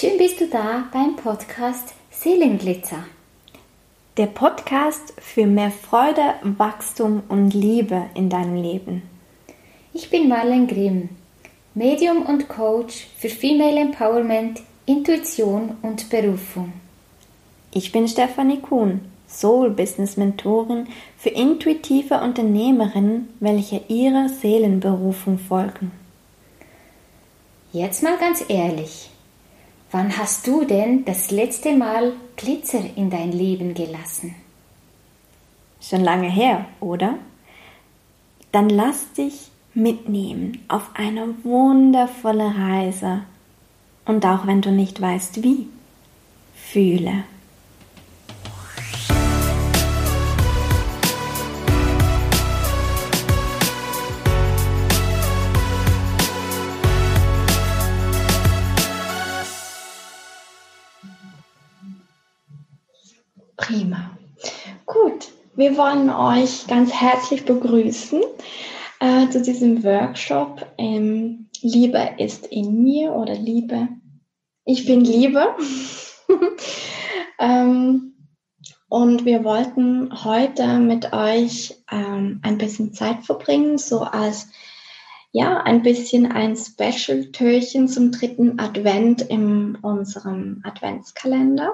Schön bist du da beim Podcast Seelenglitzer. Der Podcast für mehr Freude, Wachstum und Liebe in deinem Leben. Ich bin Marlen Grimm, Medium und Coach für Female Empowerment, Intuition und Berufung. Ich bin Stefanie Kuhn, Soul Business Mentorin für intuitive Unternehmerinnen, welche ihrer Seelenberufung folgen. Jetzt mal ganz ehrlich, wann hast du denn das letzte Mal Glitzer in dein Leben gelassen? Schon lange her, oder? Dann lass dich mitnehmen auf eine wundervolle Reise. Und auch wenn du nicht weißt wie, fühle. Prima. Gut, wir wollen euch ganz herzlich begrüßen äh, zu diesem Workshop ähm, Liebe ist in mir oder Liebe. Ich bin Liebe. ähm, und wir wollten heute mit euch ähm, ein bisschen Zeit verbringen, so als ja, ein bisschen ein Special-Türchen zum dritten Advent in unserem Adventskalender.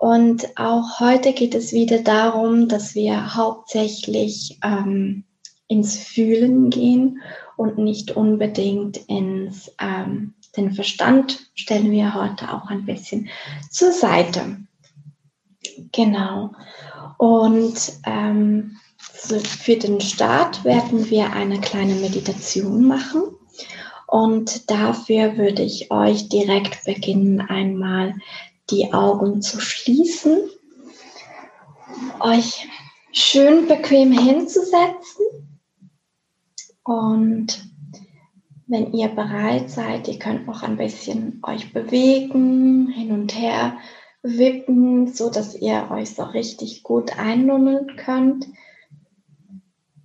Und auch heute geht es wieder darum, dass wir hauptsächlich ähm, ins Fühlen gehen und nicht unbedingt ins ähm, den Verstand stellen wir heute auch ein bisschen zur Seite. Genau. Und ähm, für den Start werden wir eine kleine Meditation machen. Und dafür würde ich euch direkt beginnen, einmal die Augen zu schließen, euch schön bequem hinzusetzen und wenn ihr bereit seid, ihr könnt noch ein bisschen euch bewegen, hin und her wippen, so dass ihr euch so richtig gut einnummeln könnt.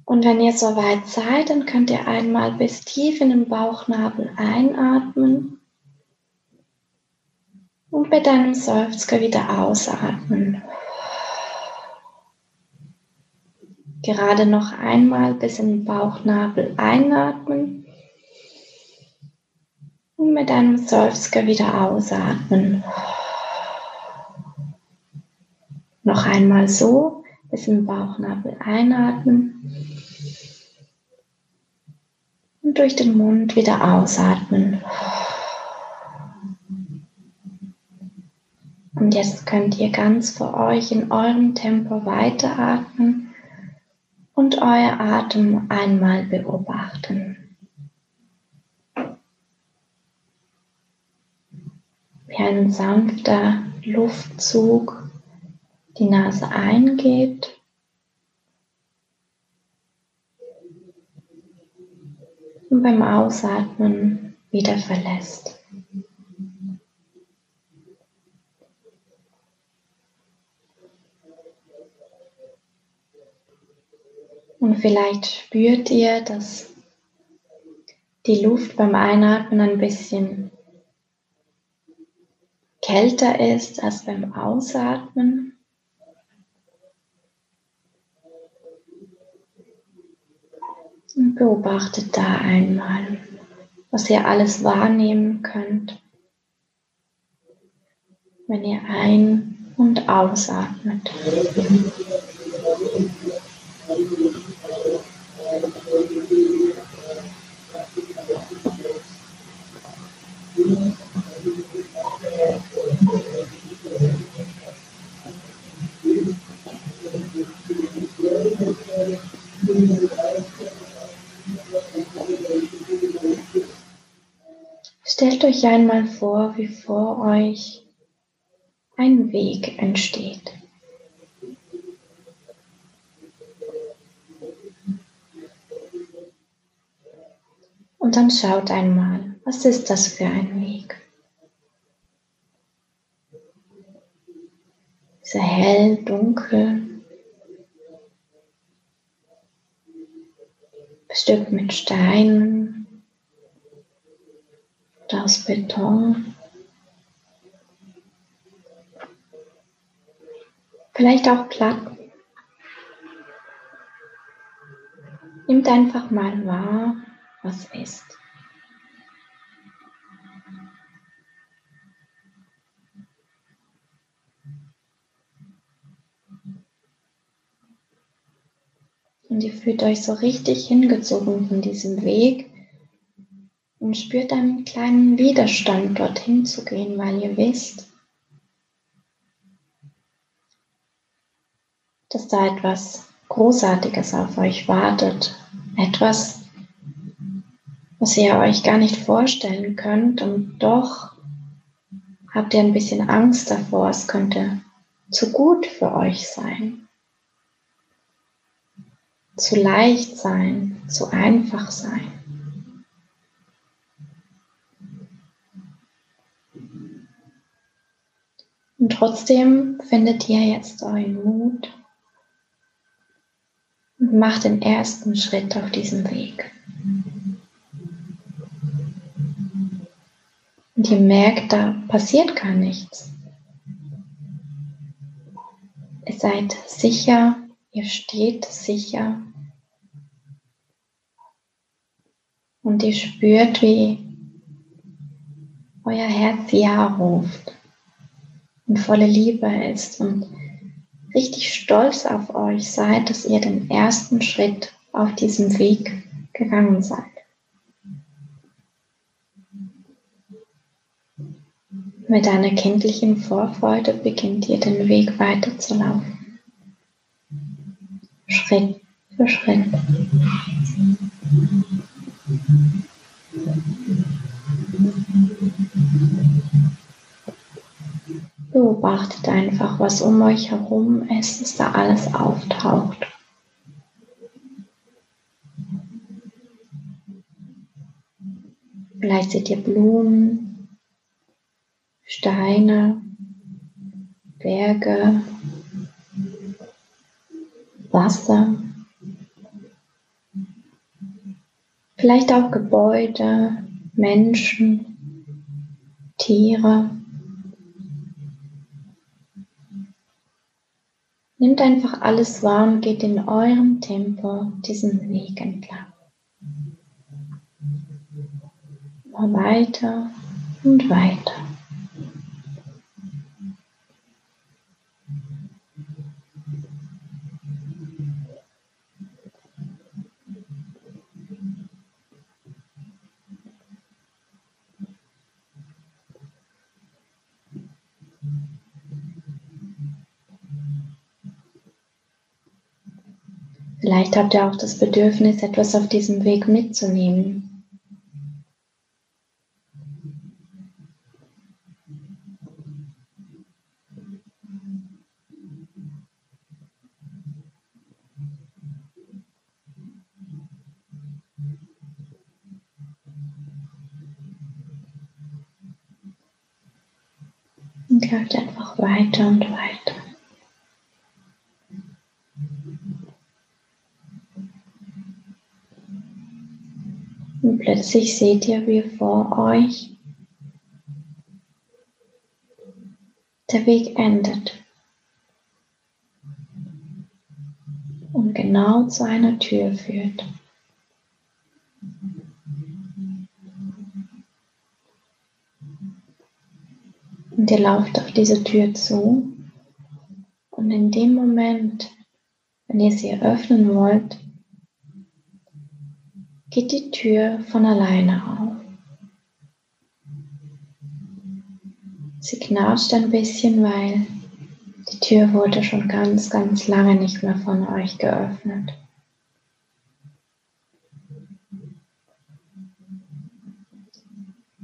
Und wenn ihr soweit seid, dann könnt ihr einmal bis tief in den Bauchnabel einatmen und mit einem Seufzer wieder ausatmen. Gerade noch einmal bis in den Bauchnabel einatmen und mit einem Seufzer wieder ausatmen. Noch einmal so bis in den Bauchnabel einatmen und durch den Mund wieder ausatmen. Und jetzt könnt ihr ganz für euch in eurem Tempo weiteratmen und euer Atem einmal beobachten. Wie ein sanfter Luftzug die Nase eingeht und beim Ausatmen wieder verlässt. Und vielleicht spürt ihr, dass die Luft beim Einatmen ein bisschen kälter ist als beim Ausatmen. Und beobachtet da einmal, was ihr alles wahrnehmen könnt, wenn ihr ein- und ausatmet. Stellt einmal vor, wie vor euch ein Weg entsteht. Und dann schaut einmal, was ist das für ein Weg? Ist hell, dunkel, bestückt mit Steinen das Beton. Vielleicht auch glatt. Nimmt einfach mal wahr, was ist. Und ihr fühlt euch so richtig hingezogen von diesem Weg und spürt einen kleinen Widerstand, dorthin zu gehen, weil ihr wisst, dass da etwas Großartiges auf euch wartet. Etwas, was ihr euch gar nicht vorstellen könnt und doch habt ihr ein bisschen Angst davor, es könnte zu gut für euch sein, zu leicht sein, zu einfach sein. Und trotzdem findet ihr jetzt euren Mut und macht den ersten Schritt auf diesem Weg. Und ihr merkt, da passiert gar nichts. Ihr seid sicher, ihr steht sicher. Und ihr spürt, wie euer Herz Ja ruft und volle Liebe ist und richtig stolz auf euch seid, dass ihr den ersten Schritt auf diesem Weg gegangen seid. Mit einer kindlichen Vorfreude beginnt ihr den Weg weiterzulaufen. Schritt für Schritt. Beobachtet einfach, was um euch herum ist, dass da alles auftaucht. Vielleicht seht ihr Blumen, Steine, Berge, Wasser, vielleicht auch Gebäude, Menschen, Tiere. Nehmt einfach alles wahr und geht in eurem Tempo diesen Weg entlang. Immer weiter und weiter. Vielleicht habt ihr auch das Bedürfnis, etwas auf diesem Weg mitzunehmen. Und läuft einfach weiter und weiter. Und plötzlich seht ihr, wie vor euch der Weg endet. Und genau zu einer Tür führt. Und ihr lauft auf diese Tür zu. Und in dem Moment, wenn ihr sie öffnen wollt, geht die Tür von alleine auf. Sie knatscht ein bisschen, weil die Tür wurde schon ganz, ganz lange nicht mehr von euch geöffnet.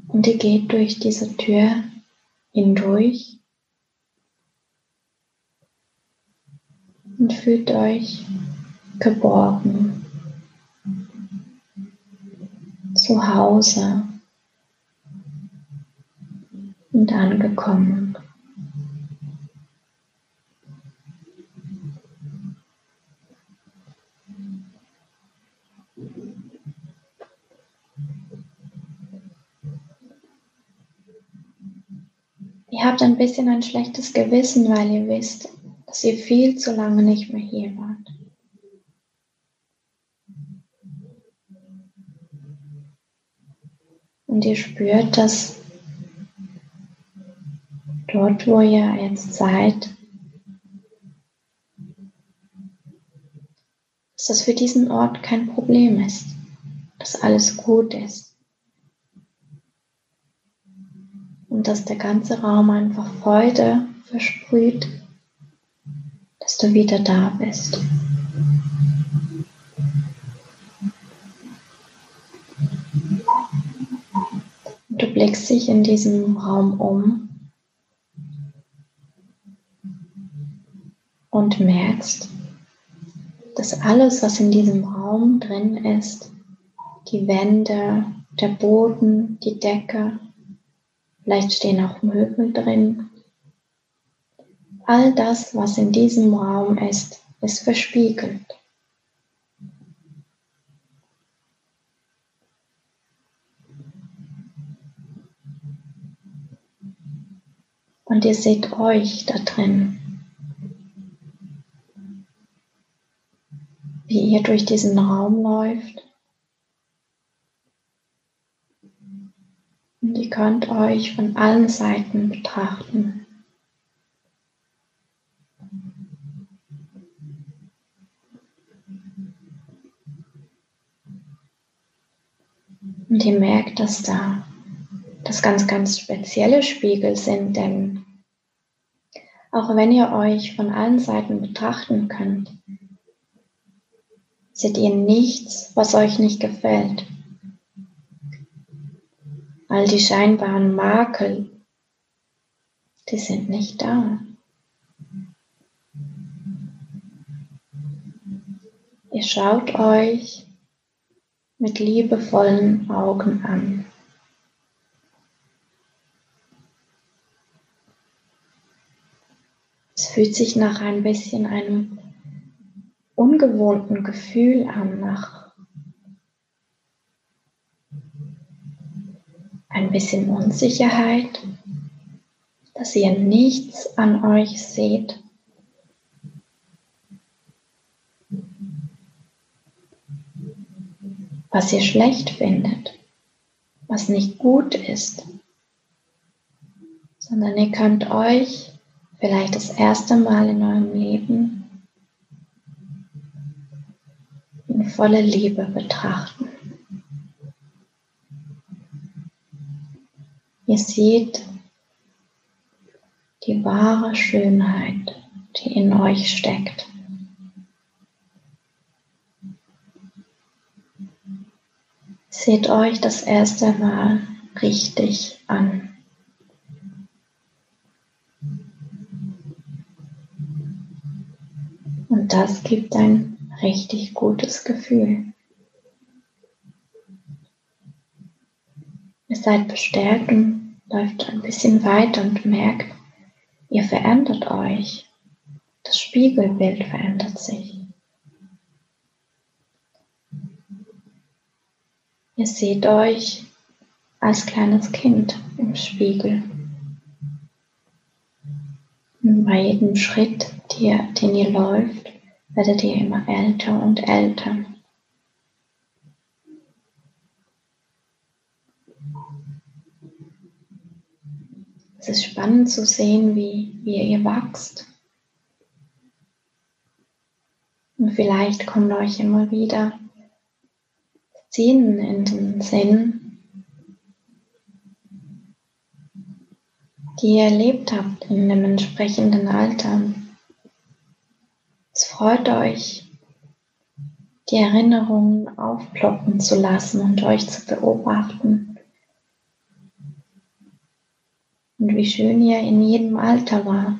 Und ihr geht durch diese Tür hindurch und fühlt euch geborgen zu Hause und angekommen. Ihr habt ein bisschen ein schlechtes Gewissen, weil ihr wisst, dass ihr viel zu lange nicht mehr hier wart. Und ihr spürt, dass dort, wo ihr jetzt seid, dass das für diesen Ort kein Problem ist, dass alles gut ist und dass der ganze Raum einfach Freude versprüht, dass du wieder da bist. Du blickst dich in diesem Raum um und merkst, dass alles, was in diesem Raum drin ist, die Wände, der Boden, die Decke, vielleicht stehen auch Möbel drin, all das, was in diesem Raum ist, ist verspiegelt. Und ihr seht euch da drin. Wie ihr durch diesen Raum läuft. Und ihr könnt euch von allen Seiten betrachten. Und ihr merkt, dass da das ganz, ganz spezielle Spiegel sind, denn auch wenn ihr euch von allen Seiten betrachten könnt, seht ihr nichts, was euch nicht gefällt. All die scheinbaren Makel, die sind nicht da. Ihr schaut euch mit liebevollen Augen an. Fühlt sich nach ein bisschen einem ungewohnten Gefühl an, nach ein bisschen Unsicherheit, dass ihr nichts an euch seht. was ihr schlecht findet, was nicht gut ist, sondern ihr könnt euch vielleicht das erste Mal in eurem Leben in voller Liebe betrachten. Ihr seht die wahre Schönheit, die in euch steckt. Seht euch das erste Mal richtig an. Und das gibt ein richtig gutes Gefühl. Ihr seid bestärkt und läuft ein bisschen weiter und merkt, ihr verändert euch. Das Spiegelbild verändert sich. Ihr seht euch als kleines Kind im Spiegel. Und bei jedem Schritt, den ihr läuft, werdet ihr immer älter und älter. Es ist spannend zu sehen, wie, wie ihr wachst. Und vielleicht kommt euch immer wieder Szenen in den Sinn, die ihr erlebt habt in dem entsprechenden Alter. Es freut euch, die Erinnerungen aufploppen zu lassen und euch zu beobachten. Und wie schön ihr in jedem Alter wart.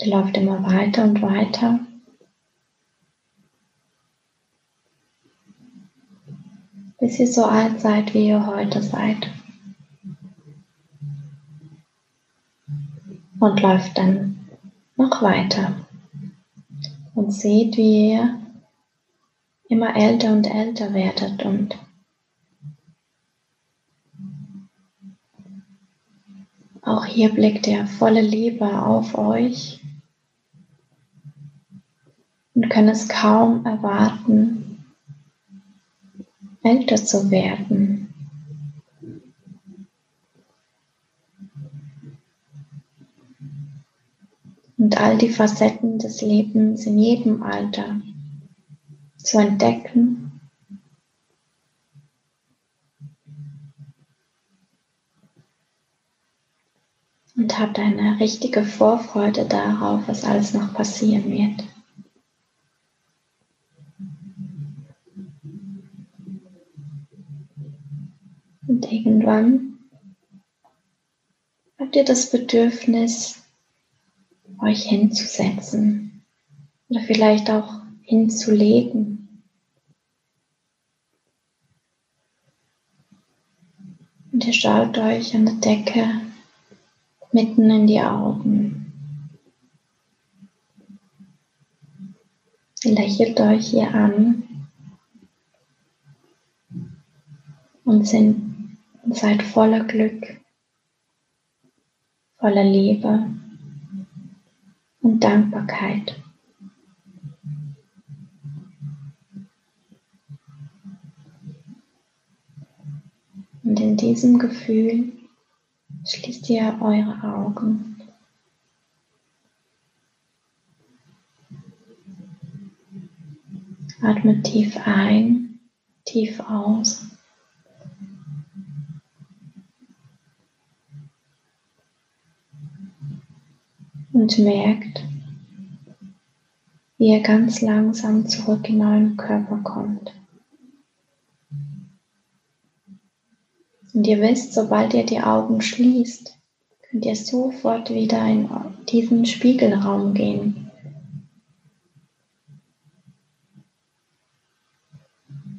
Ihr läuft immer weiter und weiter. Bis ihr so alt seid, wie ihr heute seid. Und läuft dann noch weiter und seht, wie ihr immer älter und älter werdet und Auch hier blickt er volle Liebe auf euch und kann es kaum erwarten, älter zu werden. Und all die Facetten des Lebens in jedem Alter zu entdecken und habt eine richtige Vorfreude darauf, was alles noch passieren wird. Und irgendwann habt ihr das Bedürfnis, euch hinzusetzen oder vielleicht auch hinzulegen. Und ihr schaut euch an der Decke mitten in die Augen. Lächelt euch hier an und seid voller Glück, voller Liebe und Dankbarkeit. Und in diesem Gefühl Schließt ihr eure Augen. Atmet tief ein, tief aus. Und merkt, wie ihr ganz langsam zurück in euren Körper kommt. Und ihr wisst, sobald ihr die Augen schließt, könnt ihr sofort wieder in diesen Spiegelraum gehen.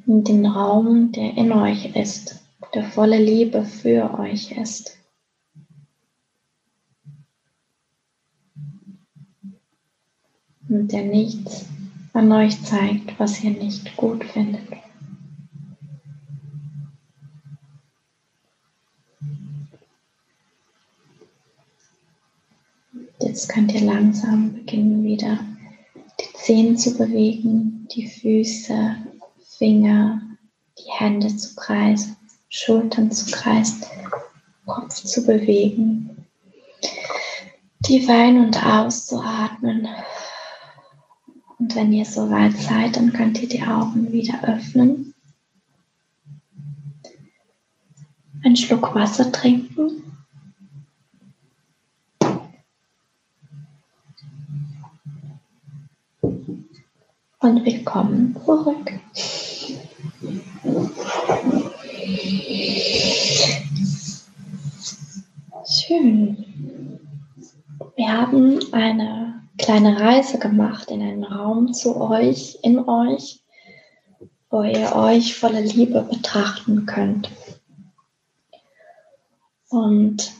In den Raum, der in euch ist, der volle Liebe für euch ist. Und der nichts an euch zeigt, was ihr nicht gut findet. Jetzt könnt ihr langsam beginnen, wieder die Zehen zu bewegen, die Füße, Finger, die Hände zu kreisen, Schultern zu kreisen, Kopf zu bewegen, tief ein- und auszuatmen. Und wenn ihr soweit seid, dann könnt ihr die Augen wieder öffnen. Einen Schluck Wasser trinken. und willkommen zurück. Schön. Wir haben eine kleine Reise gemacht in einen Raum zu euch, in euch, wo ihr euch voller Liebe betrachten könnt. Und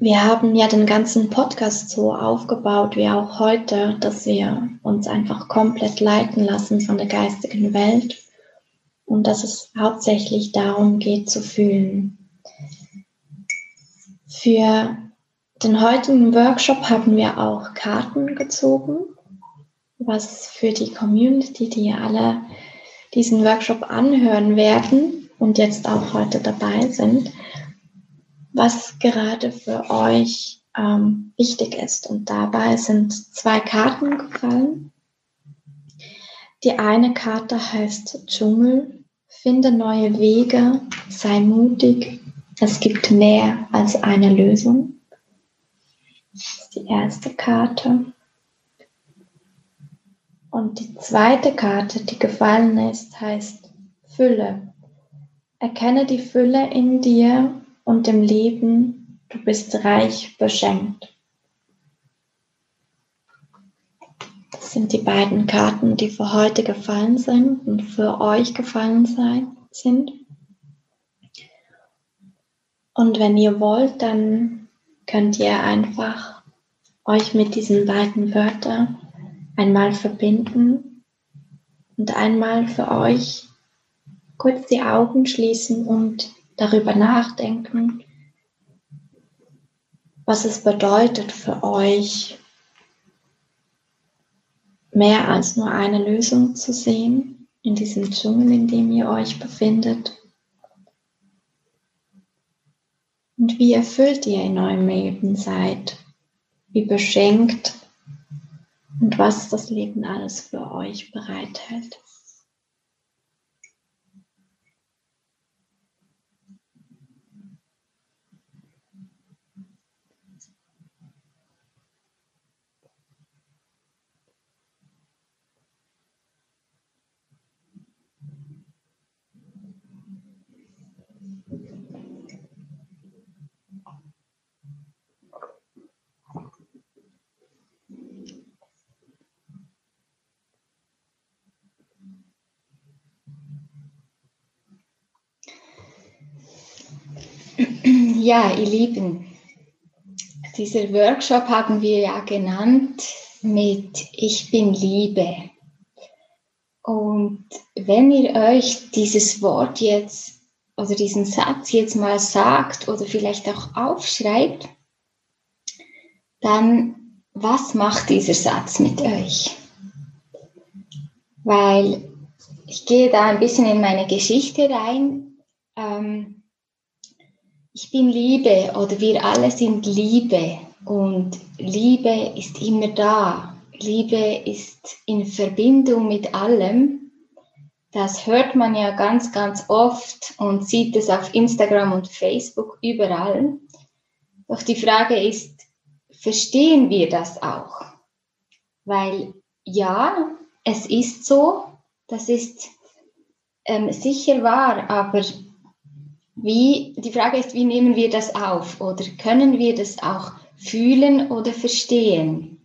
wir haben ja den ganzen Podcast so aufgebaut, wie auch heute, dass wir uns einfach komplett leiten lassen von der geistigen Welt und dass es hauptsächlich darum geht zu fühlen. Für den heutigen Workshop haben wir auch Karten gezogen, was für die Community, die alle diesen Workshop anhören werden und jetzt auch heute dabei sind, was gerade für euch ähm, wichtig ist. Und dabei sind zwei Karten gefallen. Die eine Karte heißt Dschungel, finde neue Wege, sei mutig, es gibt mehr als eine Lösung. Das ist die erste Karte. Und die zweite Karte, die gefallen ist, heißt Fülle. Erkenne die Fülle in dir und dem Leben, du bist reich beschenkt. Das sind die beiden Karten, die für heute gefallen sind und für euch gefallen sein, sind. Und wenn ihr wollt, dann könnt ihr einfach euch mit diesen beiden Wörtern einmal verbinden und einmal für euch kurz die Augen schließen und darüber nachdenken, was es bedeutet für euch, mehr als nur eine Lösung zu sehen in diesem Dschungel, in dem ihr euch befindet. Und wie erfüllt ihr in eurem Leben seid, wie beschenkt und was das Leben alles für euch bereithält. Ja, ihr Lieben, dieser Workshop haben wir ja genannt mit Ich bin Liebe. Und wenn ihr euch dieses Wort jetzt oder diesen Satz jetzt mal sagt oder vielleicht auch aufschreibt, dann was macht dieser Satz mit euch? Weil ich gehe da ein bisschen in meine Geschichte rein. Ähm, ich bin Liebe oder wir alle sind Liebe und Liebe ist immer da. Liebe ist in Verbindung mit allem. Das hört man ja ganz, ganz oft und sieht es auf Instagram und Facebook überall. Doch die Frage ist, verstehen wir das auch? Weil ja, es ist so, das ist ähm, sicher wahr, aber wie, die Frage ist, wie nehmen wir das auf oder können wir das auch fühlen oder verstehen?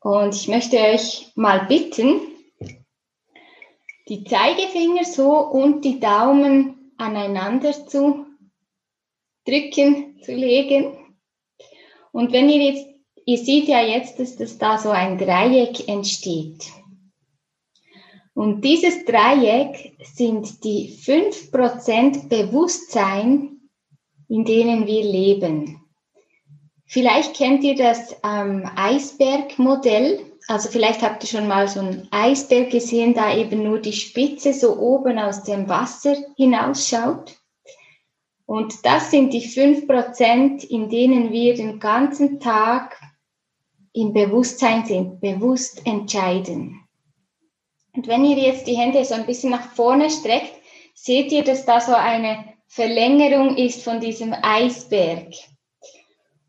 Und ich möchte euch mal bitten, die Zeigefinger so und die Daumen aneinander zu drücken, zu legen. Und wenn ihr jetzt, ihr seht ja jetzt, dass das da so ein Dreieck entsteht. Und dieses Dreieck sind die 5% Bewusstsein, in denen wir leben. Vielleicht kennt ihr das ähm, Eisbergmodell. Also vielleicht habt ihr schon mal so einen Eisberg gesehen, da eben nur die Spitze so oben aus dem Wasser hinausschaut. Und das sind die 5%, in denen wir den ganzen Tag im Bewusstsein sind, bewusst entscheiden. Und wenn ihr jetzt die Hände so ein bisschen nach vorne streckt, seht ihr, dass da so eine Verlängerung ist von diesem Eisberg.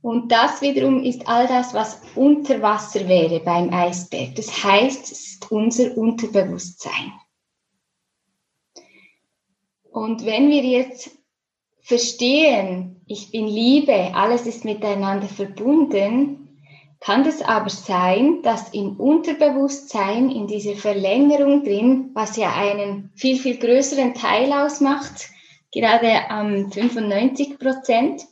Und das wiederum ist all das, was unter Wasser wäre beim Eisberg. Das heißt, es ist unser Unterbewusstsein. Und wenn wir jetzt verstehen, ich bin Liebe, alles ist miteinander verbunden, kann es aber sein, dass im Unterbewusstsein, in dieser Verlängerung drin, was ja einen viel, viel größeren Teil ausmacht, gerade am 95 Prozent,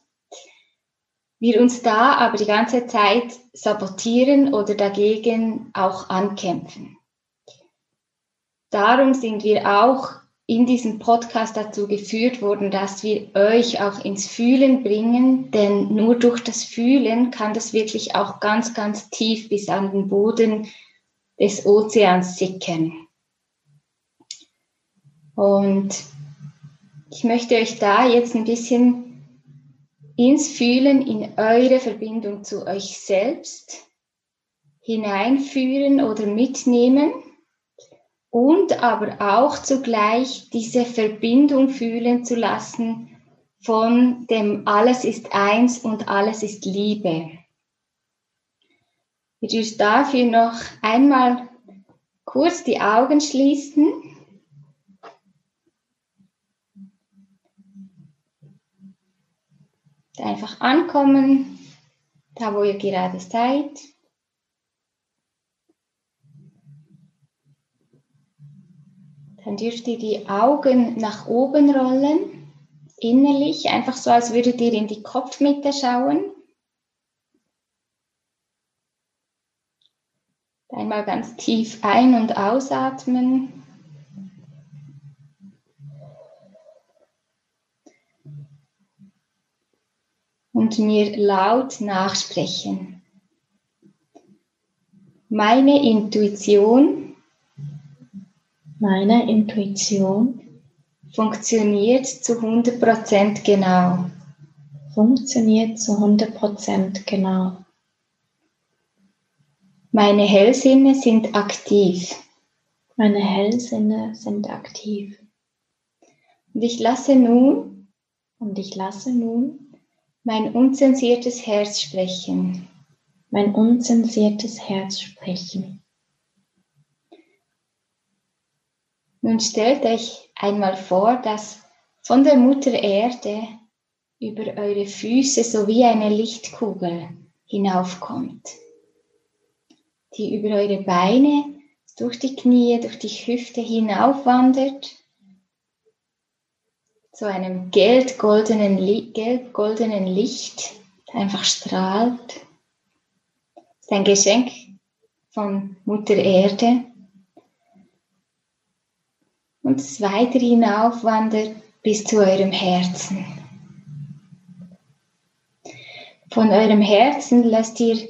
wir uns da aber die ganze Zeit sabotieren oder dagegen auch ankämpfen. Darum sind wir auch in diesem Podcast dazu geführt worden, dass wir euch auch ins Fühlen bringen, denn nur durch das Fühlen kann das wirklich auch ganz, ganz tief bis an den Boden des Ozeans sickern. Und ich möchte euch da jetzt ein bisschen ins Fühlen, in eure Verbindung zu euch selbst hineinführen oder mitnehmen und aber auch zugleich diese Verbindung fühlen zu lassen von dem alles ist eins und alles ist Liebe. Ihr dürft dafür noch einmal kurz die Augen schließen. Einfach ankommen, da wo ihr gerade seid. Dann dürft ihr die Augen nach oben rollen, innerlich, einfach so, als würdet ihr in die Kopfmitte schauen. Einmal ganz tief ein- und ausatmen. und mir laut nachsprechen. Meine Intuition, meine Intuition funktioniert zu 100% genau. Funktioniert zu 100% genau. Meine Hellsinne sind aktiv. Meine Hellsinne sind aktiv. Und ich lasse nun, und ich lasse nun mein unzensiertes Herz sprechen. Mein unzensiertes Herz sprechen. Nun stellt euch einmal vor, dass von der Mutter Erde über eure Füße so wie eine Lichtkugel hinaufkommt, die über eure Beine, durch die Knie, durch die Hüfte hinaufwandert, zu einem gelb-goldenen gelb Licht, einfach strahlt. Das ist ein Geschenk von Mutter Erde und es weiter hinaufwandert bis zu eurem Herzen. Von eurem Herzen lasst ihr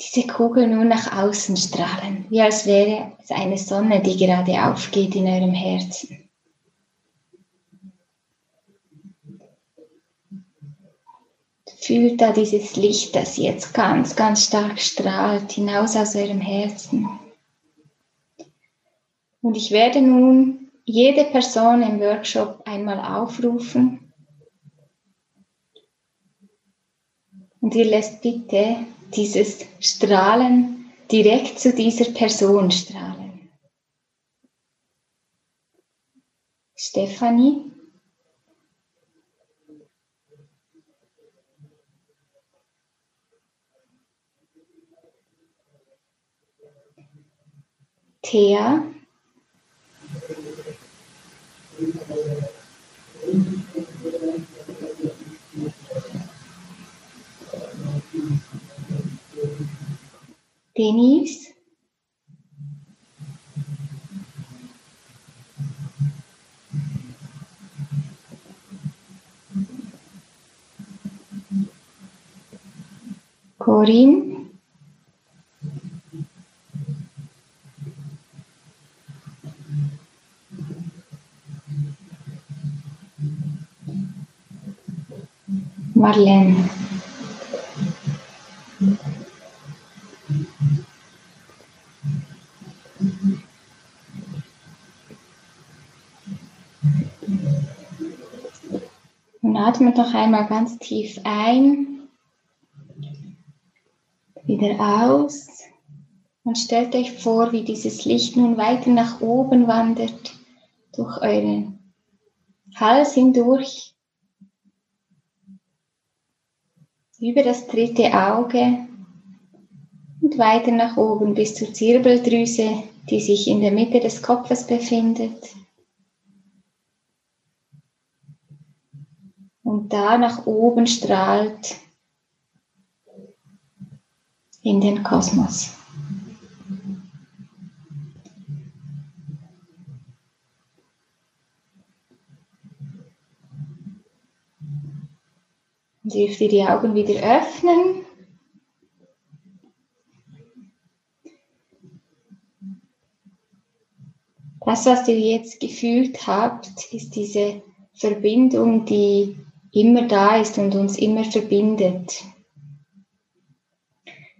diese Kugel nur nach außen strahlen, wie als wäre es eine Sonne, die gerade aufgeht in eurem Herzen. Fühlt da dieses Licht, das jetzt ganz, ganz stark strahlt, hinaus aus eurem Herzen. Und ich werde nun jede Person im Workshop einmal aufrufen. Und ihr lässt bitte dieses Strahlen direkt zu dieser Person strahlen. Stefanie. Thea. Denise. Corinne. Marlene. Und atmet noch einmal ganz tief ein, wieder aus und stellt euch vor, wie dieses Licht nun weiter nach oben wandert, durch euren Hals hindurch über das dritte Auge und weiter nach oben bis zur Zirbeldrüse, die sich in der Mitte des Kopfes befindet. Und da nach oben strahlt in den Kosmos. Dürft ihr die Augen wieder öffnen. Das, was ihr jetzt gefühlt habt, ist diese Verbindung, die immer da ist und uns immer verbindet.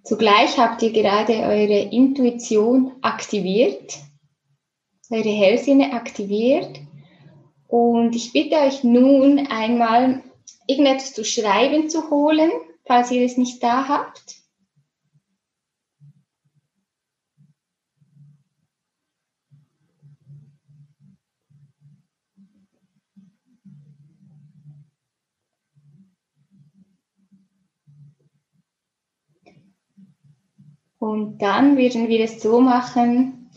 Zugleich habt ihr gerade eure Intuition aktiviert, eure Hellsinne aktiviert. Und ich bitte euch nun einmal irgendetwas zu schreiben zu holen, falls ihr es nicht da habt. Und dann werden wir es so machen,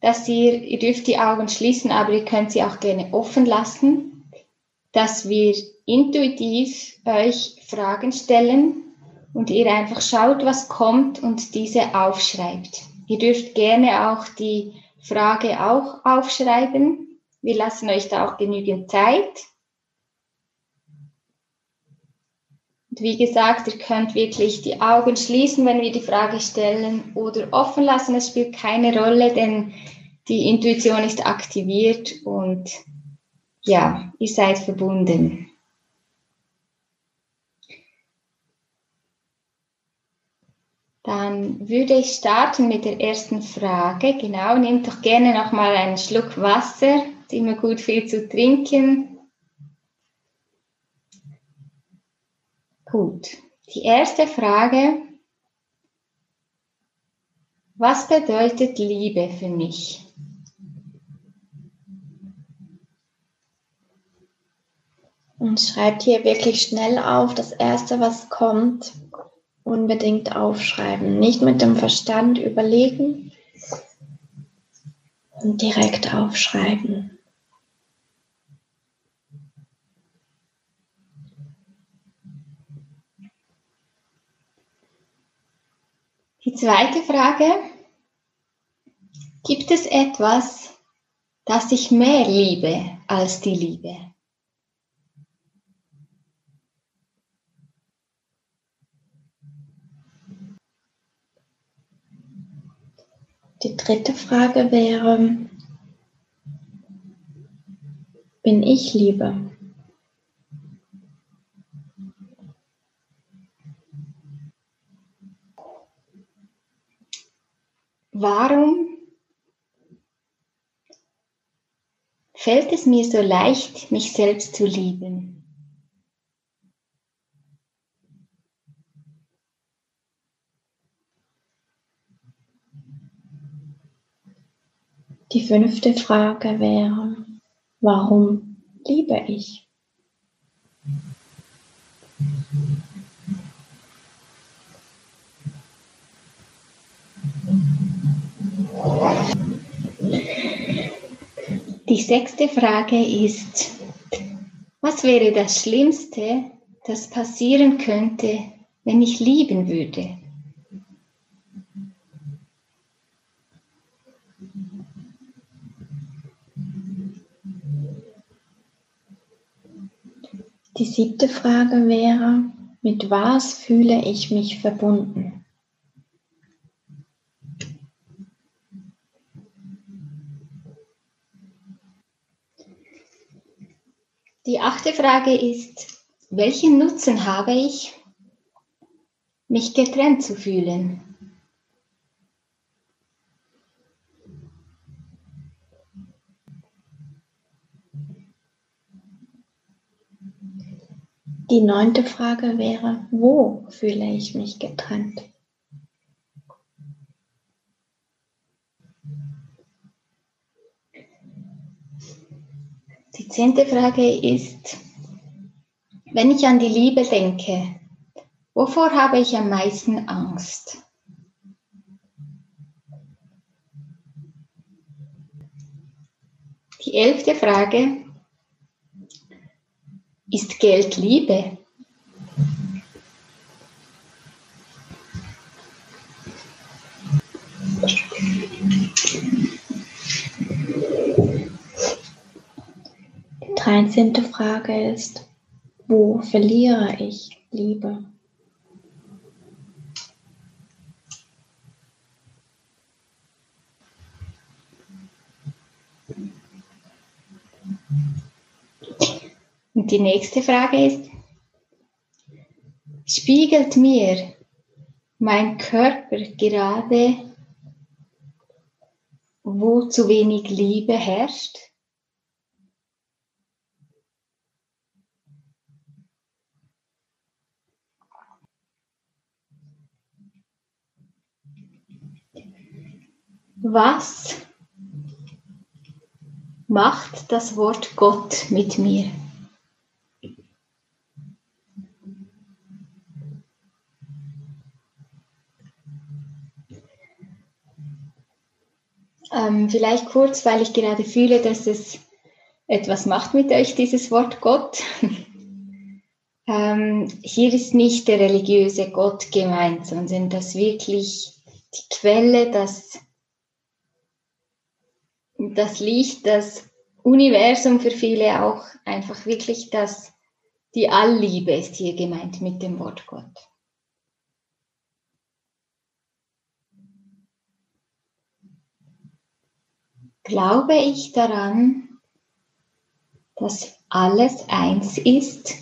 dass ihr, ihr dürft die Augen schließen, aber ihr könnt sie auch gerne offen lassen, dass wir intuitiv euch Fragen stellen und ihr einfach schaut, was kommt und diese aufschreibt. Ihr dürft gerne auch die Frage auch aufschreiben. Wir lassen euch da auch genügend Zeit. Und wie gesagt, ihr könnt wirklich die Augen schließen, wenn wir die Frage stellen oder offen lassen. Es spielt keine Rolle, denn die Intuition ist aktiviert und ja, ihr seid verbunden. Dann würde ich starten mit der ersten Frage. Genau, nehmt doch gerne noch mal einen Schluck Wasser. Ist immer gut viel zu trinken. Gut. Die erste Frage. Was bedeutet Liebe für mich? Und schreibt hier wirklich schnell auf, das erste, was kommt, unbedingt aufschreiben. Nicht mit dem Verstand überlegen und direkt aufschreiben. Die zweite Frage. Gibt es etwas, das ich mehr liebe als die Liebe? Die dritte Frage wäre, bin ich Liebe? Warum fällt es mir so leicht, mich selbst zu lieben? Die fünfte Frage wäre, warum liebe ich? Die sechste Frage ist, was wäre das Schlimmste, das passieren könnte, wenn ich lieben würde? Die siebte Frage wäre, mit was fühle ich mich verbunden? Die achte Frage ist, welchen Nutzen habe ich, mich getrennt zu fühlen? Die neunte Frage wäre, wo fühle ich mich getrennt? Die zehnte Frage ist, wenn ich an die Liebe denke, wovor habe ich am meisten Angst? Die elfte Frage, ist Geld Liebe? Die dreizehnte Frage ist, wo verliere ich Liebe? Und die nächste Frage ist, spiegelt mir mein Körper gerade, wo zu wenig Liebe herrscht? Was macht das Wort Gott mit mir? Ähm, vielleicht kurz, weil ich gerade fühle, dass es etwas macht mit euch, dieses Wort Gott. ähm, hier ist nicht der religiöse Gott gemeint, sondern das wirklich die Quelle, das, das Licht, das Universum für viele auch einfach wirklich das Die Allliebe ist hier gemeint mit dem Wort Gott. Glaube ich daran, dass alles eins ist?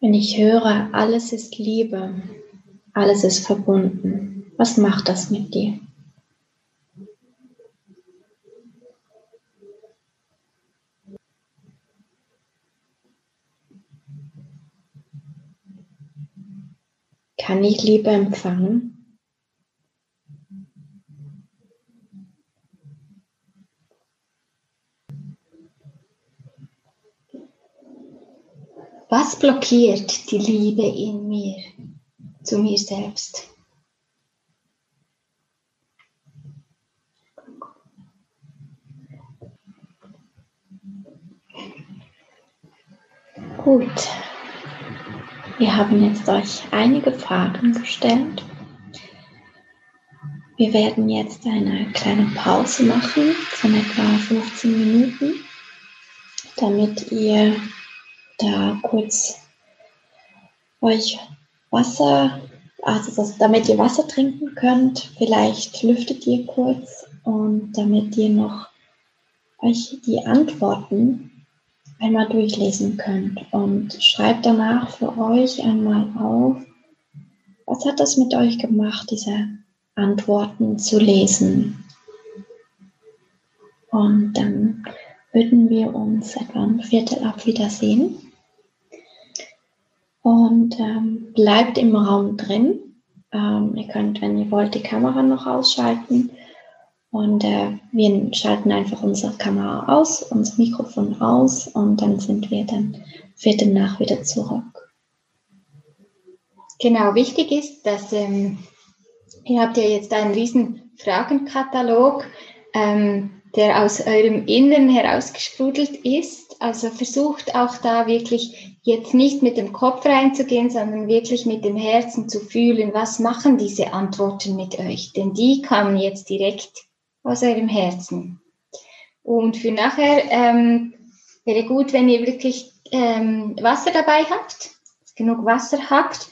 Wenn ich höre, alles ist Liebe, alles ist verbunden, was macht das mit dir? Kann ich Liebe empfangen? Was blockiert die Liebe in mir zu mir selbst? Gut. Wir haben jetzt euch einige Fragen gestellt. Wir werden jetzt eine kleine Pause machen von etwa 15 Minuten, damit ihr da kurz euch Wasser, also damit ihr Wasser trinken könnt. Vielleicht lüftet ihr kurz und damit ihr noch euch die Antworten einmal durchlesen könnt und schreibt danach für euch einmal auf, was hat das mit euch gemacht, diese Antworten zu lesen. Und dann würden wir uns etwa ein Viertel ab wiedersehen. Und ähm, bleibt im Raum drin. Ähm, ihr könnt, wenn ihr wollt, die Kamera noch ausschalten. Und äh, wir schalten einfach unsere Kamera aus, unser Mikrofon aus und dann sind wir dann Viertel nach wieder zurück. Genau, wichtig ist, dass ähm, ihr habt ja jetzt einen riesen Fragenkatalog. Ähm, der aus eurem Inneren herausgesprudelt ist. Also versucht auch da wirklich jetzt nicht mit dem Kopf reinzugehen, sondern wirklich mit dem Herzen zu fühlen, was machen diese Antworten mit euch. Denn die kamen jetzt direkt aus eurem Herzen. Und für nachher ähm, wäre gut, wenn ihr wirklich ähm, Wasser dabei habt, genug Wasser habt.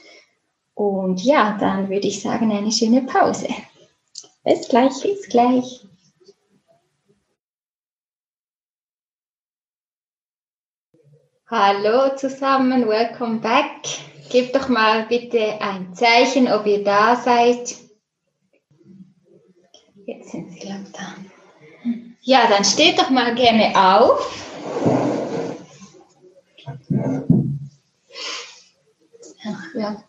Und ja, dann würde ich sagen, eine schöne Pause. Bis gleich. Bis gleich. Hallo zusammen, welcome back. Gebt doch mal bitte ein Zeichen, ob ihr da seid. Jetzt sind Sie lang da. Ja, dann steht doch mal gerne auf. Ach, ja.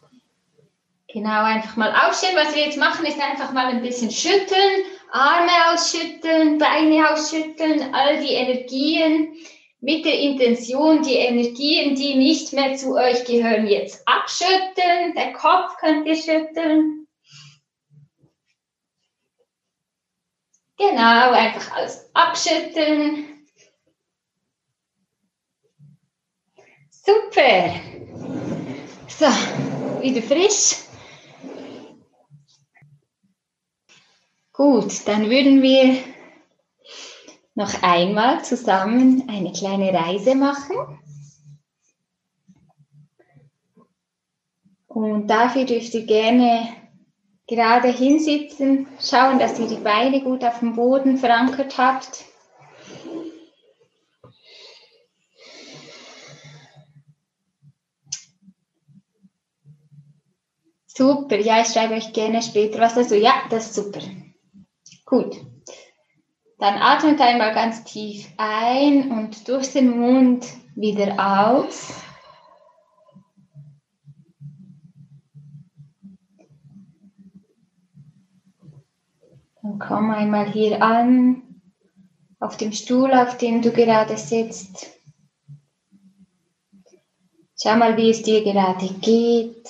Genau, einfach mal aufstehen. Was wir jetzt machen, ist einfach mal ein bisschen schütteln, Arme ausschütteln, Beine ausschütteln, all die Energien, mit der Intention, die Energien, die nicht mehr zu euch gehören, jetzt abschütteln. Der Kopf könnt ihr schütteln. Genau, einfach alles abschütteln. Super. So, wieder frisch. Gut, dann würden wir noch einmal zusammen eine kleine Reise machen. Und dafür dürft ihr gerne gerade hinsitzen, schauen, dass ihr die Beine gut auf dem Boden verankert habt. Super, ja, ich schreibe euch gerne später was dazu. Ja, das ist super. Gut. Dann atmet einmal ganz tief ein und durch den Mund wieder aus. Dann komm einmal hier an, auf dem Stuhl, auf dem du gerade sitzt. Schau mal, wie es dir gerade geht.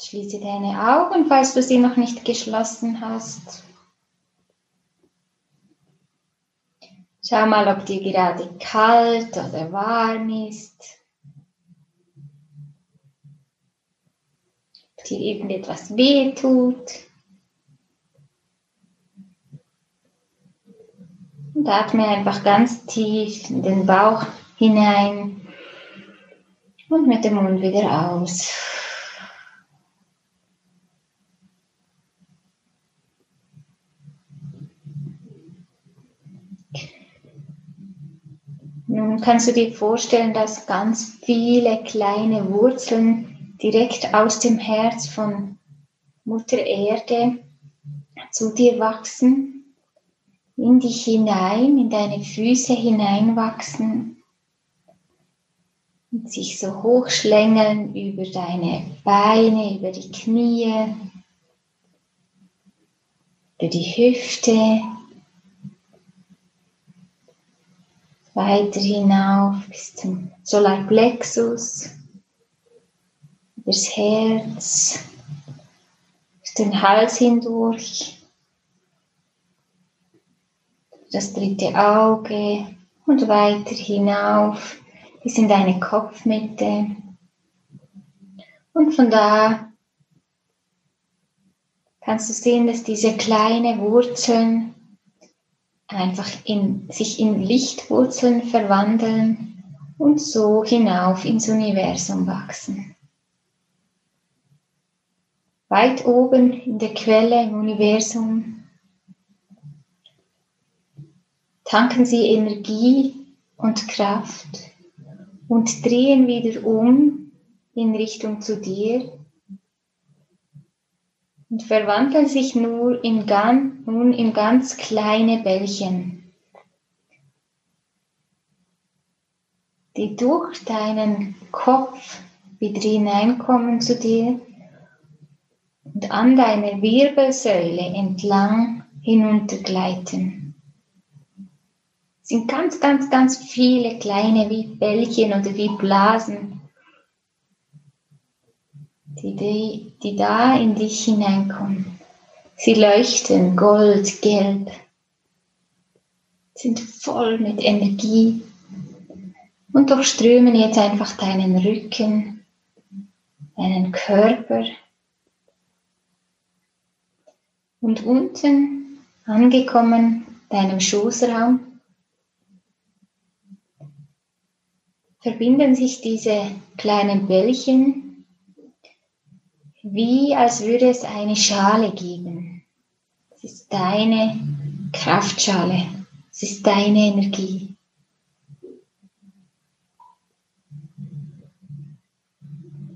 Schließe deine Augen, falls du sie noch nicht geschlossen hast. Schau mal, ob dir gerade kalt oder warm ist. Dir irgendetwas weh tut. Und atme einfach ganz tief in den Bauch hinein und mit dem Mund wieder aus. Nun kannst du dir vorstellen, dass ganz viele kleine Wurzeln direkt aus dem Herz von Mutter Erde zu dir wachsen, in dich hinein, in deine Füße hineinwachsen und sich so hochschlängeln über deine Beine, über die Knie, über die Hüfte, weiter hinauf bis zum Solarplexus, das Herz, den Hals hindurch, das dritte Auge und weiter hinauf bis in deine Kopfmitte. Und von da kannst du sehen, dass diese kleinen Wurzeln einfach in, sich in Lichtwurzeln verwandeln und so hinauf ins Universum wachsen. Weit oben in der Quelle im Universum. Tanken sie Energie und Kraft und drehen wieder um in Richtung zu dir und verwandeln sich nur in ganz, nun in ganz kleine Bällchen, die durch deinen Kopf wieder hineinkommen zu dir und an deiner Wirbelsäule entlang hinuntergleiten. Es sind ganz, ganz, ganz viele kleine wie Bällchen oder wie Blasen, die, die, die da in dich hineinkommen. Sie leuchten gold, gelb, sind voll mit Energie und durchströmen jetzt einfach deinen Rücken, deinen Körper. Und unten angekommen, deinem Schoßraum, verbinden sich diese kleinen Bällchen wie als würde es eine Schale geben. Es ist deine Kraftschale, es ist deine Energie.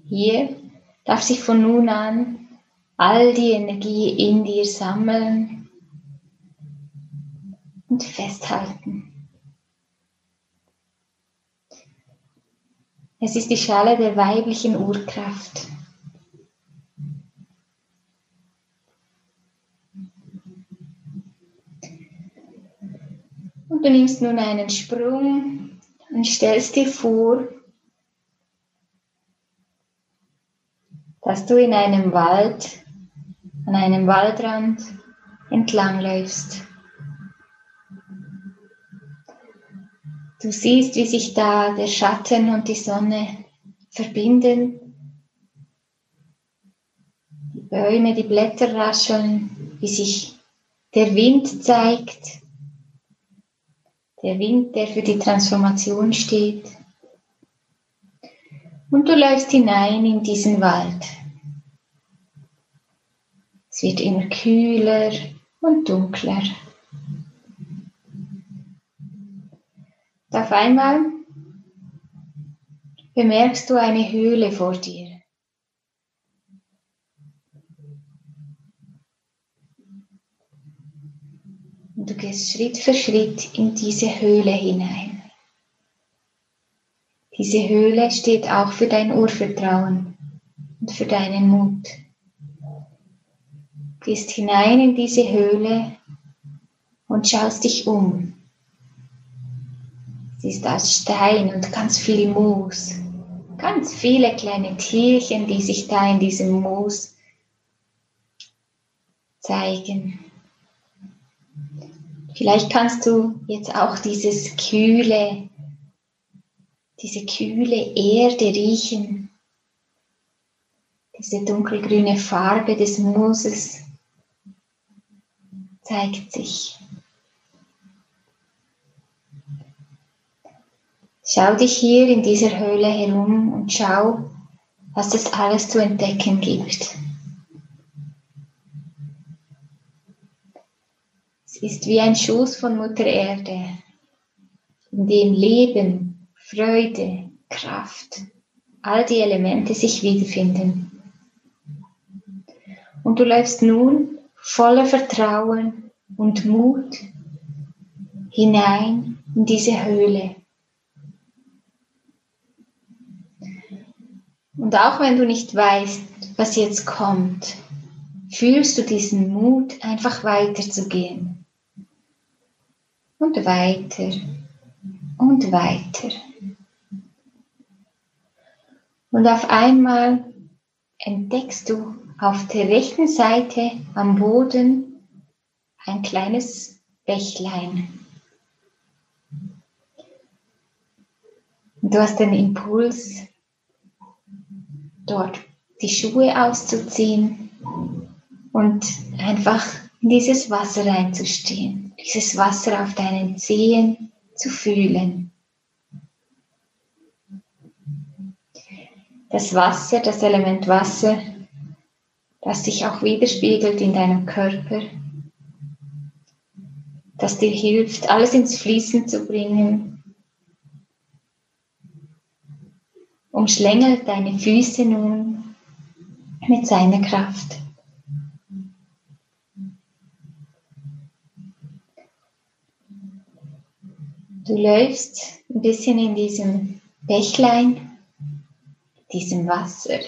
Hier darf sich von nun an all die Energie in dir sammeln und festhalten. Es ist die Schale der weiblichen Urkraft. Und du nimmst nun einen Sprung und stellst dir vor, dass du in einem Wald, an einem Waldrand entlangläufst. Du siehst, wie sich da der Schatten und die Sonne verbinden. Die Bäume, die Blätter rascheln, wie sich der Wind zeigt der Wind, der für die Transformation steht. Und du läufst hinein in diesen Wald. Es wird immer kühler und dunkler. Und auf einmal bemerkst du eine Höhle vor dir. Und du gehst Schritt für Schritt in diese Höhle hinein. Diese Höhle steht auch für dein Urvertrauen und für deinen Mut. Gehst hinein in diese Höhle und schaust dich um. Sie ist aus Stein und ganz viel Moos. Ganz viele kleine Tierchen, die sich da in diesem Moos zeigen. Vielleicht kannst du jetzt auch dieses kühle, diese kühle Erde riechen, Diese dunkelgrüne Farbe des Mooses zeigt sich. Schau dich hier in dieser Höhle herum und schau, was es alles zu entdecken gibt. Es ist wie ein Schoß von Mutter Erde, in dem Leben, Freude, Kraft, all die Elemente sich wiederfinden. Und du läufst nun voller Vertrauen und Mut hinein in diese Höhle. Und auch wenn du nicht weißt, was jetzt kommt, fühlst du diesen Mut, einfach weiterzugehen. Und weiter und weiter. Und auf einmal entdeckst du auf der rechten Seite am Boden ein kleines Bächlein. Du hast den Impuls, dort die Schuhe auszuziehen und einfach in dieses Wasser reinzustehen, dieses Wasser auf deinen Zehen zu fühlen. Das Wasser, das Element Wasser, das sich auch widerspiegelt in deinem Körper, das dir hilft, alles ins Fließen zu bringen, umschlängelt deine Füße nun mit seiner Kraft. Du läufst ein bisschen in diesem Bächlein, diesem Wasser,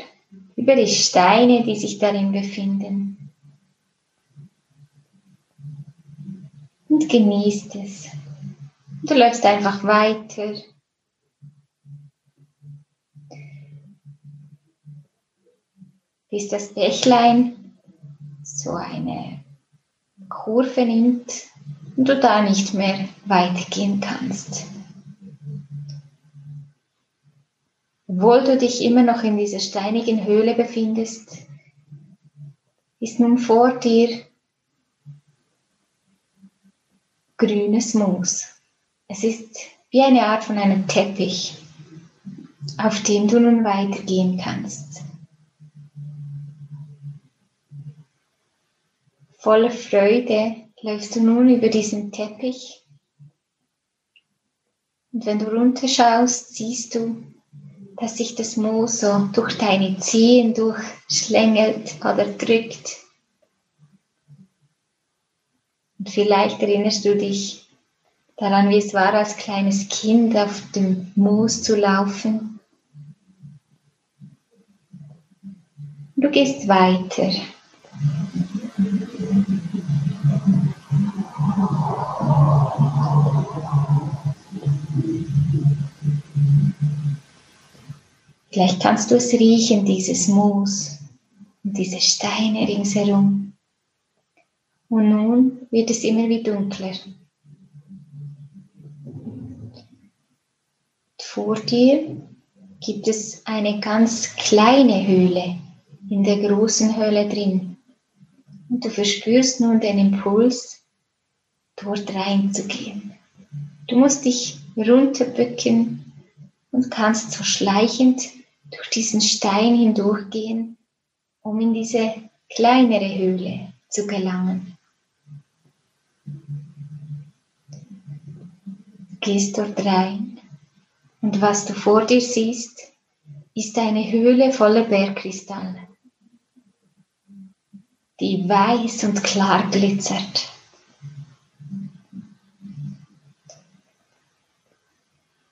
über die Steine, die sich darin befinden. Und genießt es. Du läufst einfach weiter. Bis das Bächlein so eine Kurve nimmt und du da nicht mehr weitergehen kannst. Obwohl du dich immer noch in dieser steinigen Höhle befindest, ist nun vor dir grünes Moos. Es ist wie eine Art von einem Teppich, auf dem du nun weitergehen kannst. Voller Freude läufst du nun über diesen Teppich und wenn du runterschaust, siehst du, dass sich das Moos so durch deine Zehen durchschlängelt oder drückt. Und vielleicht erinnerst du dich daran, wie es war, als kleines Kind auf dem Moos zu laufen. Du gehst weiter. Vielleicht kannst du es riechen, dieses Moos und diese Steine ringsherum. Und nun wird es immer wie dunkler. Vor dir gibt es eine ganz kleine Höhle in der großen Höhle drin. Und du verspürst nun den Impuls, dort reinzugehen. Du musst dich runterbücken und kannst so schleichend durch diesen Stein hindurchgehen, um in diese kleinere Höhle zu gelangen. Du gehst dort rein und was du vor dir siehst, ist eine Höhle voller Bergkristalle, die weiß und klar glitzert.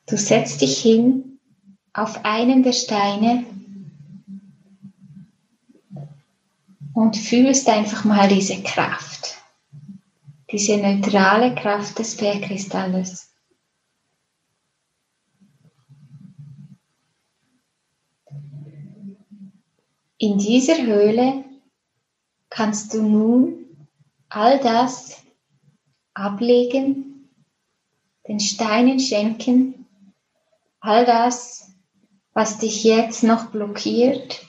Du setzt dich hin auf einen der Steine und fühlst einfach mal diese Kraft, diese neutrale Kraft des Bergkristalles. In dieser Höhle kannst du nun all das ablegen, den Steinen schenken, all das was dich jetzt noch blockiert,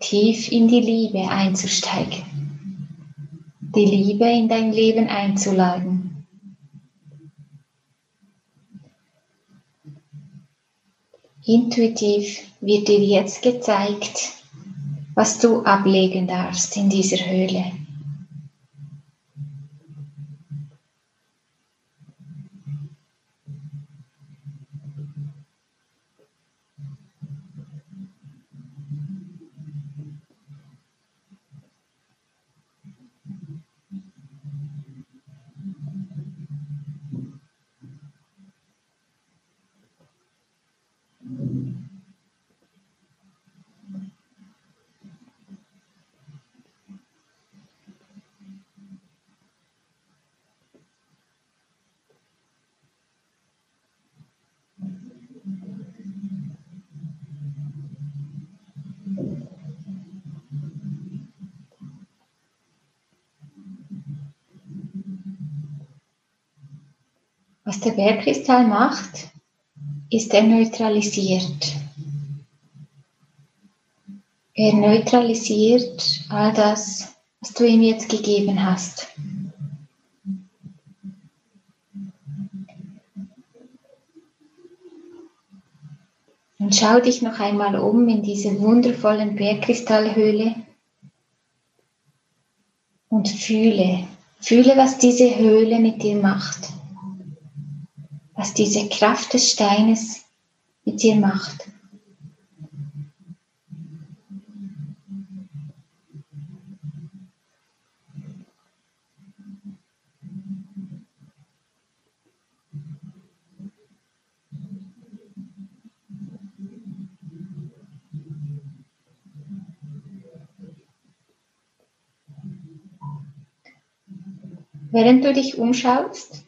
tief in die Liebe einzusteigen, die Liebe in dein Leben einzuladen. Intuitiv wird dir jetzt gezeigt, was du ablegen darfst in dieser Höhle. Was der Bergkristall macht, ist er neutralisiert. Er neutralisiert all das, was du ihm jetzt gegeben hast. Und schau dich noch einmal um in diese wundervollen Bergkristallhöhle und fühle, fühle, was diese Höhle mit dir macht was diese Kraft des Steines mit dir macht. Während du dich umschaust,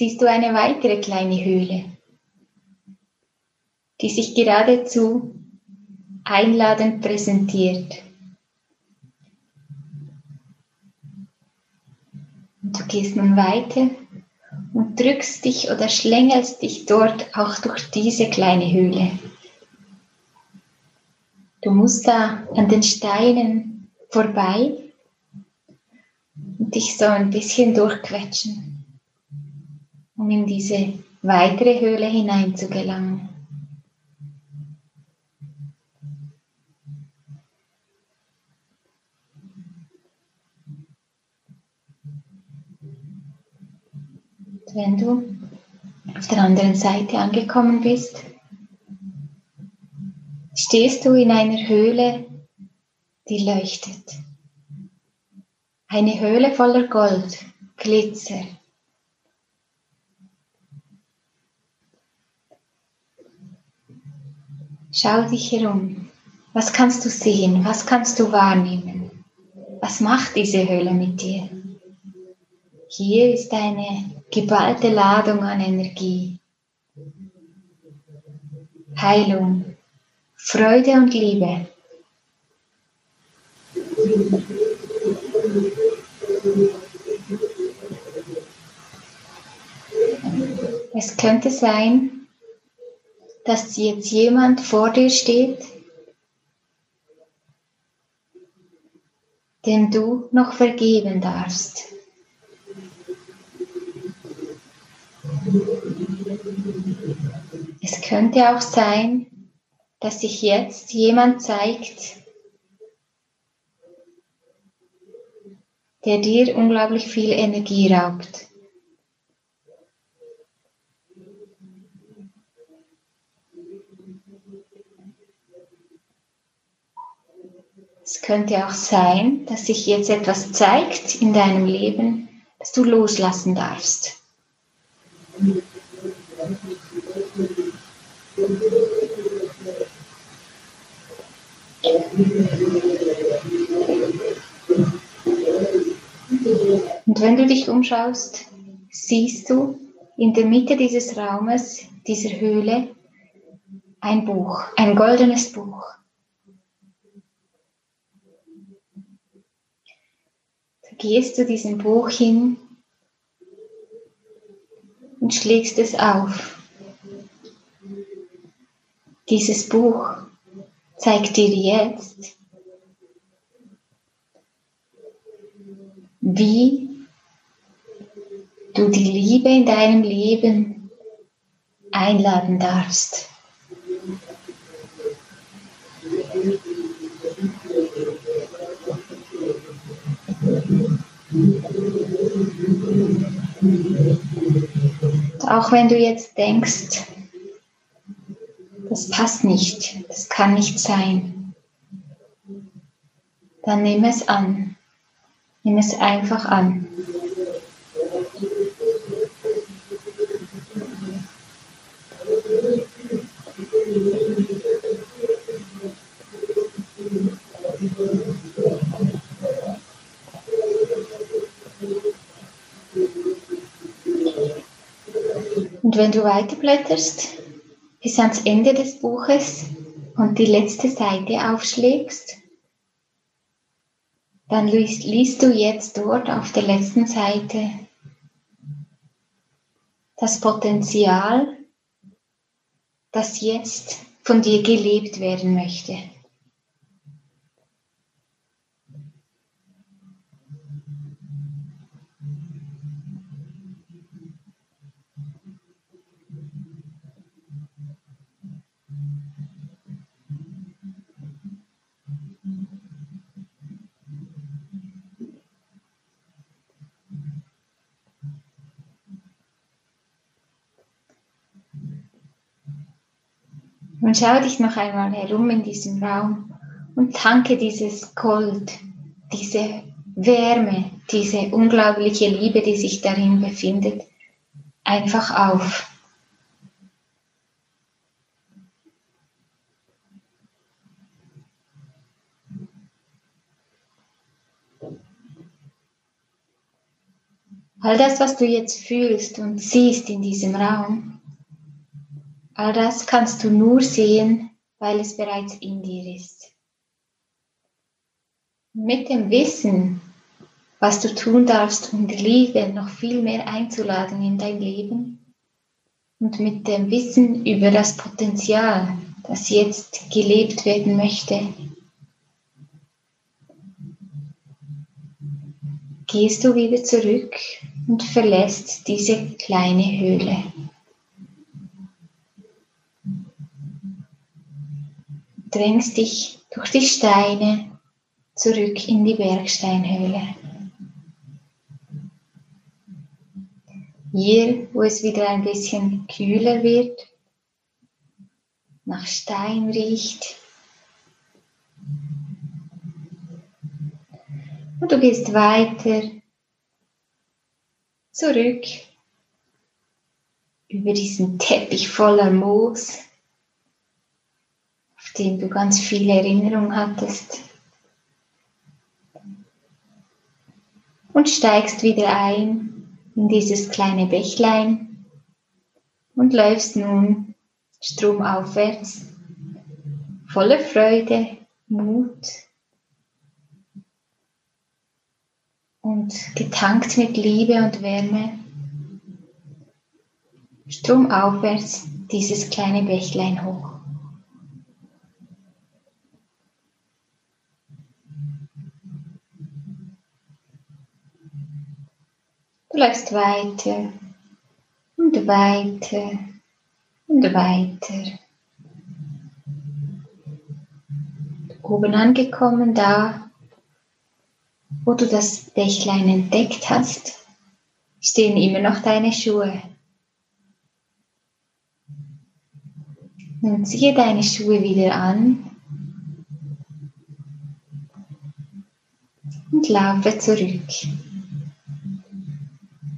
siehst du eine weitere kleine Höhle, die sich geradezu einladend präsentiert. Und du gehst nun weiter und drückst dich oder schlängelst dich dort auch durch diese kleine Höhle. Du musst da an den Steinen vorbei und dich so ein bisschen durchquetschen um in diese weitere Höhle hinein zu gelangen. Wenn du auf der anderen Seite angekommen bist, stehst du in einer Höhle, die leuchtet. Eine Höhle voller Gold, Glitzer, Schau dich herum. Was kannst du sehen? Was kannst du wahrnehmen? Was macht diese Höhle mit dir? Hier ist eine geballte Ladung an Energie. Heilung, Freude und Liebe. Es könnte sein, dass jetzt jemand vor dir steht, dem du noch vergeben darfst. Es könnte auch sein, dass sich jetzt jemand zeigt, der dir unglaublich viel Energie raubt. Es könnte auch sein, dass sich jetzt etwas zeigt in deinem Leben, das du loslassen darfst. Und wenn du dich umschaust, siehst du in der Mitte dieses Raumes, dieser Höhle, ein Buch, ein goldenes Buch. Gehst zu diesem Buch hin und schlägst es auf. Dieses Buch zeigt dir jetzt, wie du die Liebe in deinem Leben einladen darfst. Auch wenn du jetzt denkst, das passt nicht, das kann nicht sein, dann nimm es an. Nimm es einfach an. Und wenn du weiterblätterst bis ans Ende des Buches und die letzte Seite aufschlägst, dann liest, liest du jetzt dort auf der letzten Seite das Potenzial, das jetzt von dir gelebt werden möchte. Und schau dich noch einmal herum in diesem Raum und tanke dieses Gold, diese Wärme, diese unglaubliche Liebe, die sich darin befindet, einfach auf. All das, was du jetzt fühlst und siehst in diesem Raum, All das kannst du nur sehen, weil es bereits in dir ist. Mit dem Wissen, was du tun darfst, um die Liebe noch viel mehr einzuladen in dein Leben und mit dem Wissen über das Potenzial, das jetzt gelebt werden möchte, gehst du wieder zurück und verlässt diese kleine Höhle. Drängst dich durch die Steine zurück in die Bergsteinhöhle. Hier, wo es wieder ein bisschen kühler wird, nach Stein riecht. Und du gehst weiter zurück über diesen Teppich voller Moos dem du ganz viele Erinnerungen hattest. Und steigst wieder ein in dieses kleine Bächlein und läufst nun stromaufwärts, voller Freude, Mut und getankt mit Liebe und Wärme, stromaufwärts dieses kleine Bächlein hoch. Läufst weiter und weiter und weiter. Oben angekommen, da, wo du das Dächlein entdeckt hast, stehen immer noch deine Schuhe. Nun ziehe deine Schuhe wieder an und laufe zurück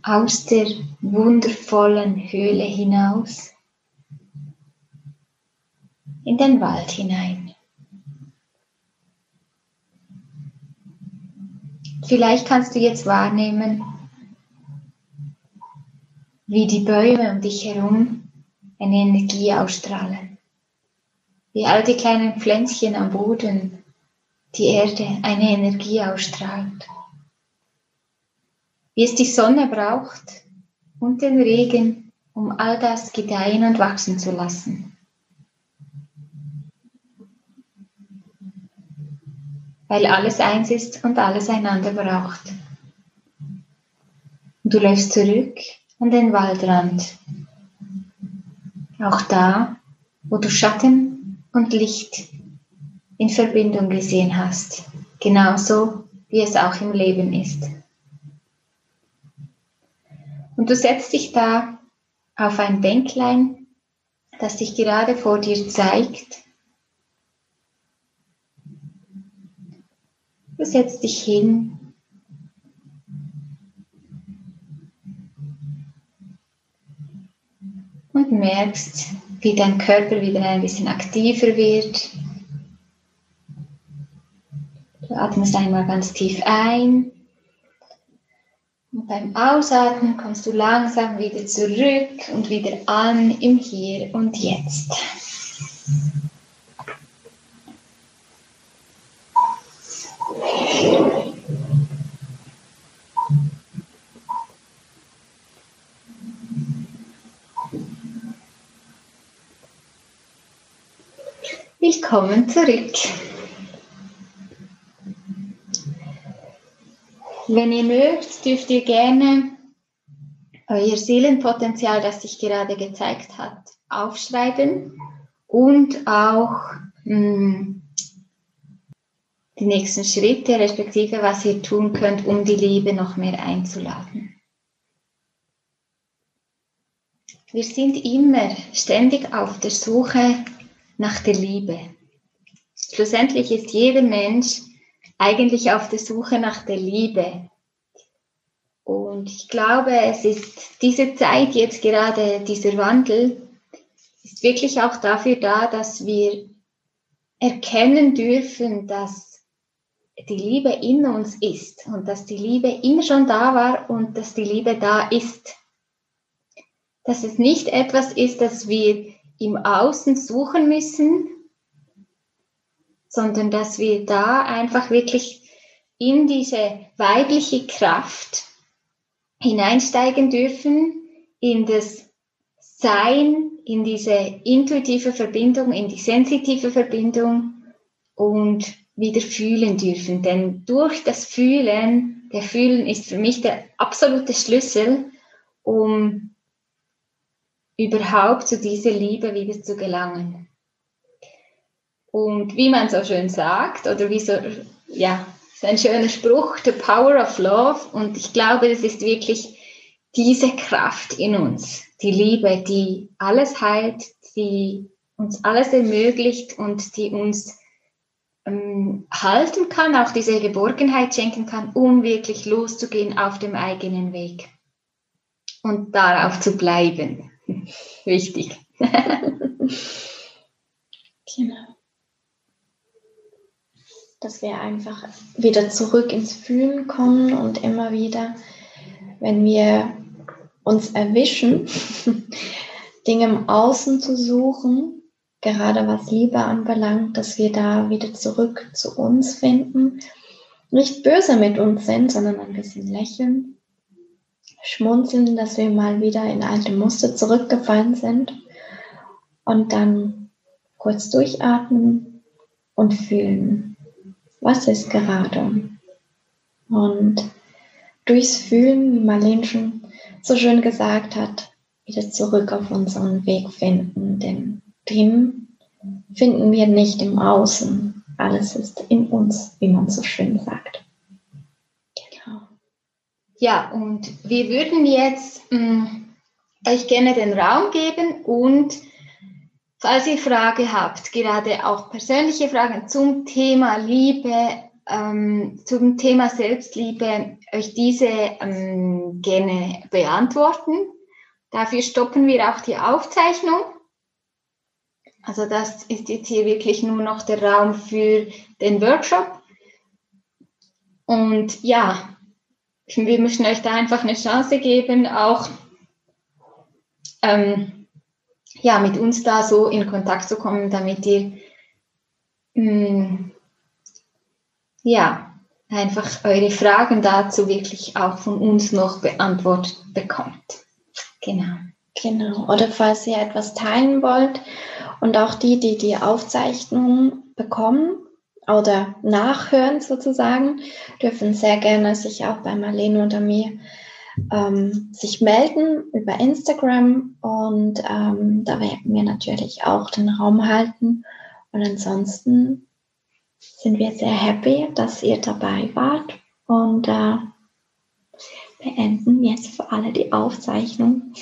aus der wundervollen Höhle hinaus in den Wald hinein. Vielleicht kannst du jetzt wahrnehmen, wie die Bäume um dich herum eine Energie ausstrahlen, wie all die kleinen Pflänzchen am Boden die Erde eine Energie ausstrahlt wie es die Sonne braucht und den Regen, um all das gedeihen und wachsen zu lassen. weil alles eins ist und alles einander braucht. Du läufst zurück an den Waldrand. Auch da, wo du Schatten und Licht in Verbindung gesehen hast, genauso wie es auch im Leben ist. Und du setzt dich da auf ein Bänklein, das sich gerade vor dir zeigt. Du setzt dich hin. Und merkst, wie dein Körper wieder ein bisschen aktiver wird. Du atmest einmal ganz tief ein und beim Ausatmen kommst du langsam wieder zurück und wieder an im Hier und Jetzt. Willkommen zurück. Wenn ihr mögt, dürft ihr gerne euer Seelenpotenzial, das sich gerade gezeigt hat, aufschreiben und auch hm, die nächsten Schritte, respektive was ihr tun könnt, um die Liebe noch mehr einzuladen. Wir sind immer ständig auf der Suche nach der Liebe. Schlussendlich ist jeder Mensch eigentlich auf der Suche nach der Liebe. Und ich glaube, es ist diese Zeit jetzt gerade, dieser Wandel, ist wirklich auch dafür da, dass wir erkennen dürfen, dass die Liebe in uns ist und dass die Liebe immer schon da war und dass die Liebe da ist. Dass es nicht etwas ist, das wir im Außen suchen müssen, sondern dass wir da einfach wirklich in diese weibliche Kraft hineinsteigen dürfen, in das Sein, in diese intuitive Verbindung, in die sensitive Verbindung und wieder fühlen dürfen. Denn durch das Fühlen, der Fühlen ist für mich der absolute Schlüssel, um überhaupt zu dieser Liebe wieder zu gelangen. Und wie man so schön sagt, oder wie so, ja, ist ein schöner Spruch, the power of love. Und ich glaube, das ist wirklich diese Kraft in uns, die Liebe, die alles heilt, die uns alles ermöglicht und die uns ähm, halten kann, auch diese Geborgenheit schenken kann, um wirklich loszugehen auf dem eigenen Weg und darauf zu bleiben. Wichtig. genau dass wir einfach wieder zurück ins Fühlen kommen und immer wieder, wenn wir uns erwischen, Dinge im Außen zu suchen, gerade was Liebe anbelangt, dass wir da wieder zurück zu uns finden, nicht böse mit uns sind, sondern ein bisschen lächeln, schmunzeln, dass wir mal wieder in alte Muster zurückgefallen sind und dann kurz durchatmen und fühlen was ist gerade. Und durchs Fühlen, wie Marlene schon so schön gesagt hat, wieder zurück auf unseren Weg finden, denn den finden wir nicht im Außen. Alles ist in uns, wie man so schön sagt. Genau. Ja, und wir würden jetzt mh, mm, euch gerne den Raum geben und Falls ihr Fragen habt, gerade auch persönliche Fragen zum Thema Liebe, ähm, zum Thema Selbstliebe, euch diese ähm, gerne beantworten. Dafür stoppen wir auch die Aufzeichnung. Also das ist jetzt hier wirklich nur noch der Raum für den Workshop. Und ja, wir möchten euch da einfach eine Chance geben, auch ähm, ja, mit uns da so in Kontakt zu kommen, damit ihr mh, mm, ja, einfach eure Fragen dazu wirklich auch von uns noch beantwortet bekommt. Genau. Genau. Oder falls ihr etwas teilen wollt und auch die, die die Aufzeichnung bekommen, oder nachhören sozusagen, dürfen sehr gerne sich auch bei Marlene oder mir ähm, sich melden über Instagram und ähm, da werden wir natürlich auch den Raum halten. Und ansonsten sind wir sehr happy, dass ihr dabei wart und äh, beenden jetzt für alle die Aufzeichnung.